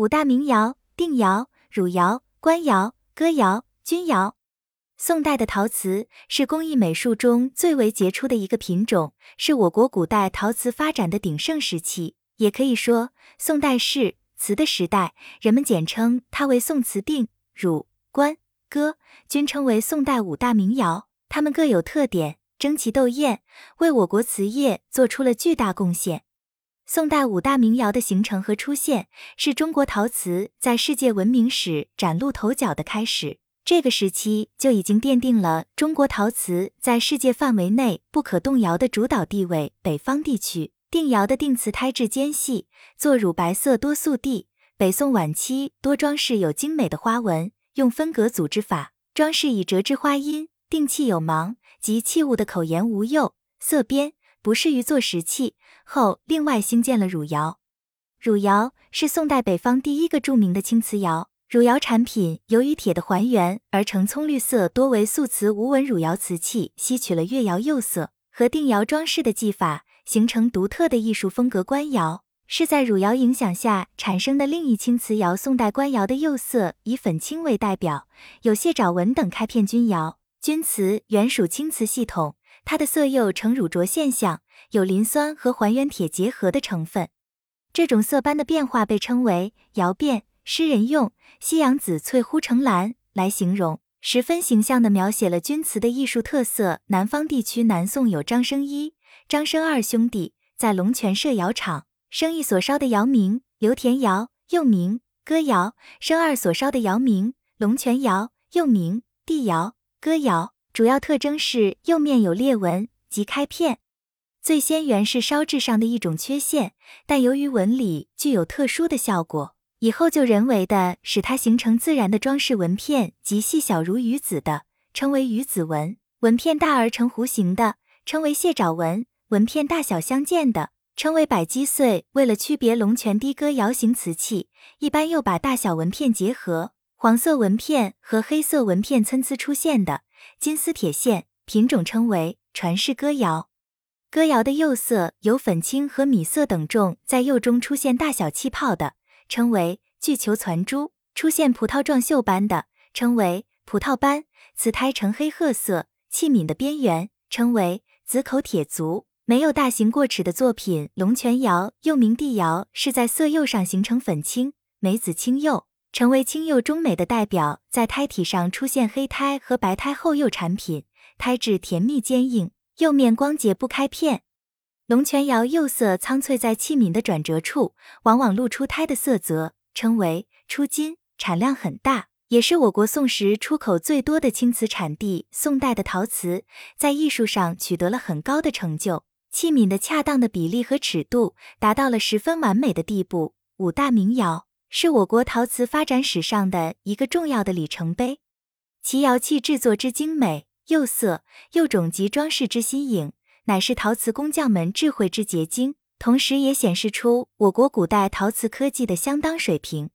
五大名窑：定窑、汝窑、官窑、哥窑、钧窑。宋代的陶瓷是工艺美术中最为杰出的一个品种，是我国古代陶瓷发展的鼎盛时期。也可以说，宋代是瓷的时代。人们简称它为宋瓷定、汝、官、哥，均称为宋代五大名窑。它们各有特点，争奇斗艳，为我国瓷业做出了巨大贡献。宋代五大名窑的形成和出现，是中国陶瓷在世界文明史崭露头角的开始。这个时期就已经奠定了中国陶瓷在世界范围内不可动摇的主导地位。北方地区定窑的定瓷胎质坚细，做乳白色多素地。北宋晚期多装饰有精美的花纹，用分格组织法装饰以折枝花阴，定器有芒及器物的口沿无釉色边，不适于做石器。后另外兴建了汝窑。汝窑是宋代北方第一个著名的青瓷窑。汝窑产品由于铁的还原而成葱绿色，多为素瓷无纹汝窑瓷器，吸取了越窑釉色和定窑装饰的技法，形成独特的艺术风格。官窑是在汝窑影响下产生的另一青瓷窑。宋代官窑的釉色以粉青为代表，有蟹爪纹等开片钧窑。钧瓷原属青瓷系统，它的色釉呈乳浊现象，有磷酸和还原铁结合的成分。这种色斑的变化被称为窑变。诗人用“夕阳紫翠忽成蓝”来形容，十分形象地描写了钧瓷的艺术特色。南方地区，南宋有张生一、张生二兄弟在龙泉设窑厂，生一所烧的窑名刘田窑，又名歌窑；生二所烧的窑名龙泉窑，又名地窑、歌窑。主要特征是釉面有裂纹及开片。最先原是烧制上的一种缺陷，但由于纹理具有特殊的效果。以后就人为的使它形成自然的装饰纹片，及细小如鱼子的，称为鱼子纹；纹片大而成弧形的，称为蟹爪纹；纹片大小相间的，称为百击碎。为了区别龙泉的哥窑型瓷器，一般又把大小纹片结合，黄色纹片和黑色纹片参差出现的金丝铁线品种，称为传世哥窑。哥窑的釉色有粉青和米色等重，在釉中出现大小气泡的。称为巨球攒珠，出现葡萄状锈斑的称为葡萄斑，瓷胎呈黑褐色，器皿的边缘称为紫口铁足。没有大型过齿的作品，龙泉窑又名地窑，是在色釉上形成粉青、梅子青釉，成为青釉中美的代表。在胎体上出现黑胎和白胎后釉产品，胎质甜蜜坚硬，釉面光洁不开片。龙泉窑釉色苍翠，在器皿的转折处往往露出胎的色泽，称为出金，产量很大，也是我国宋时出口最多的青瓷产地。宋代的陶瓷在艺术上取得了很高的成就，器皿的恰当的比例和尺度达到了十分完美的地步。五大名窑是我国陶瓷发展史上的一个重要的里程碑，其窑器制作之精美，釉色、釉种及装饰之新颖。乃是陶瓷工匠们智慧之结晶，同时也显示出我国古代陶瓷科技的相当水平。